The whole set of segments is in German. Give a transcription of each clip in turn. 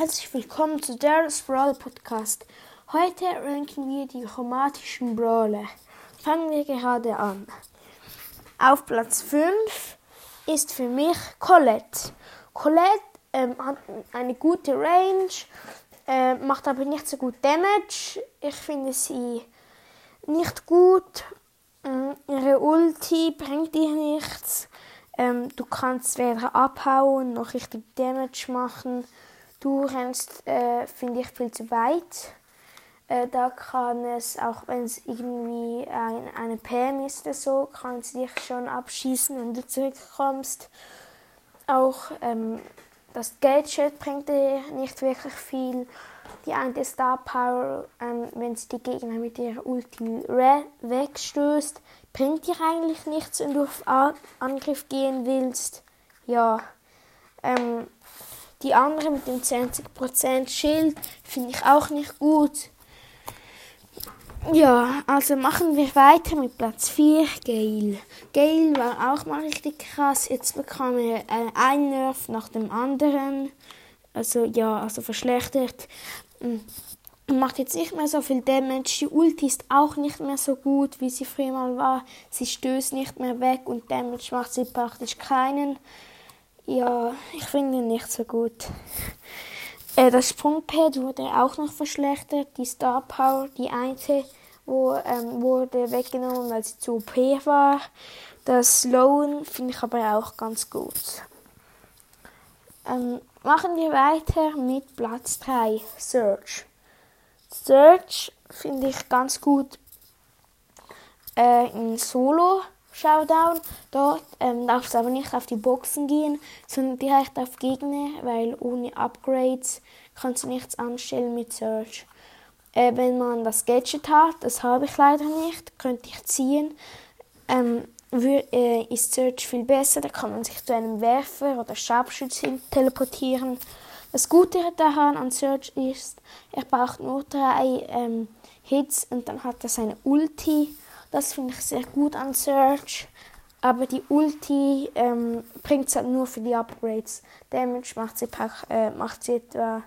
herzlich willkommen zu Darius Brawl Podcast. Heute ranken wir die chromatischen Brawler. Fangen wir gerade an. Auf Platz 5 ist für mich Colette. Colette ähm, hat eine gute Range, äh, macht aber nicht so gut Damage. Ich finde sie nicht gut. Ähm, ihre Ulti bringt dir nichts. Ähm, du kannst weder abhauen noch richtig Damage machen. Du rennst, äh, finde ich, viel zu weit. Äh, da kann es, auch wenn es irgendwie ein, eine PM ist oder so, kann es dich schon abschießen, wenn du zurückkommst. Auch ähm, das Gadget bringt dir nicht wirklich viel. Die eine Star Power, ähm, wenn sie die Gegner mit ihrer Ulti wegstößt, bringt dir eigentlich nichts, wenn du auf Angriff gehen willst. Ja, ähm, die andere mit dem 20% Schild finde ich auch nicht gut. Ja, also machen wir weiter mit Platz 4, Gale. Gale war auch mal richtig krass. Jetzt bekam er äh, einen Nerf nach dem anderen. Also ja, also verschlechtert. Mm macht jetzt nicht mehr so viel Damage. Die Ulti ist auch nicht mehr so gut, wie sie früher mal war. Sie stößt nicht mehr weg und Damage macht sie praktisch keinen. Ja, ich finde ihn nicht so gut. Äh, das Sprungpad wurde auch noch verschlechtert. Die Star Power, die eine, wo, ähm, wurde weggenommen, weil sie zu OP war. Das Slowen finde ich aber auch ganz gut. Ähm, machen wir weiter mit Platz 3, Search. Search finde ich ganz gut äh, in Solo Showdown. Dort ähm, darfst du aber nicht auf die Boxen gehen, sondern direkt auf Gegner, weil ohne Upgrades kannst du nichts anstellen mit Search. Äh, wenn man das Gadget hat, das habe ich leider nicht, könnte ich ziehen, ähm, äh, ist Search viel besser. Da kann man sich zu einem Werfer oder Scharfschützen teleportieren. Das Gute daran an Search ist, er braucht nur drei ähm, Hits und dann hat er seine Ulti. Das finde ich sehr gut an Search. Aber die Ulti ähm, bringt es halt nur für die Upgrades. Damage macht sie, äh, macht sie etwa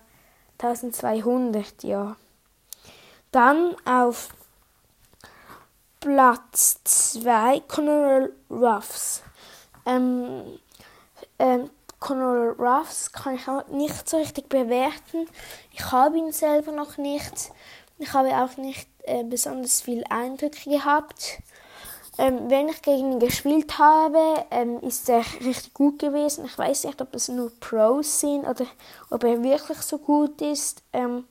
1200, ja. Dann auf Platz 2 Conor Ruffs. Ähm, ähm, Conor Ruffs kann ich auch nicht so richtig bewerten. Ich habe ihn selber noch nicht. Ich habe auch nicht äh, besonders viel Eindrücke gehabt. Ähm, wenn ich gegen ihn gespielt habe, ähm, ist er richtig gut gewesen. Ich weiß nicht, ob das nur Pros sind oder ob er wirklich so gut ist. Ähm,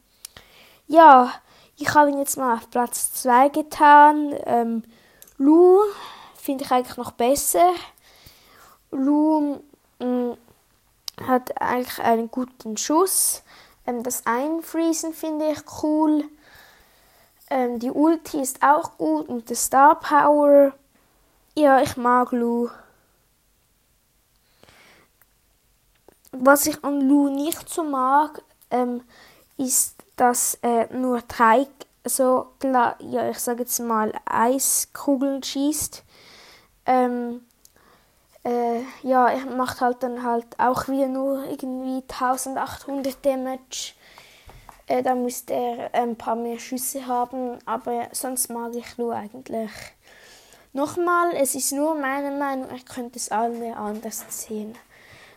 ja, ich habe ihn jetzt mal auf Platz 2 getan. Ähm, Lu finde ich eigentlich noch besser. Lu mh, mm, hat eigentlich einen guten Schuss. Ähm, das Einfriesen finde ich cool. Ähm, die Ulti ist auch gut und der Star Power. Ja, ich mag Lu. Was ich an Lu nicht so mag, ähm, ist, dass er nur drei, so, ja, ich sage jetzt mal, Eiskugeln schießt. Ähm, äh, ja, er macht halt dann halt auch wieder nur irgendwie 1800 Damage. Äh, da müsste er ein paar mehr Schüsse haben, aber sonst mag ich Lu eigentlich. Nochmal, es ist nur meine Meinung, ich könnte es alle anders sehen.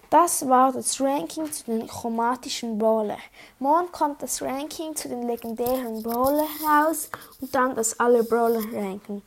Das war das Ranking zu den chromatischen Brawler. Morgen kommt das Ranking zu den legendären Brawler raus und dann das alle Brawler ranken.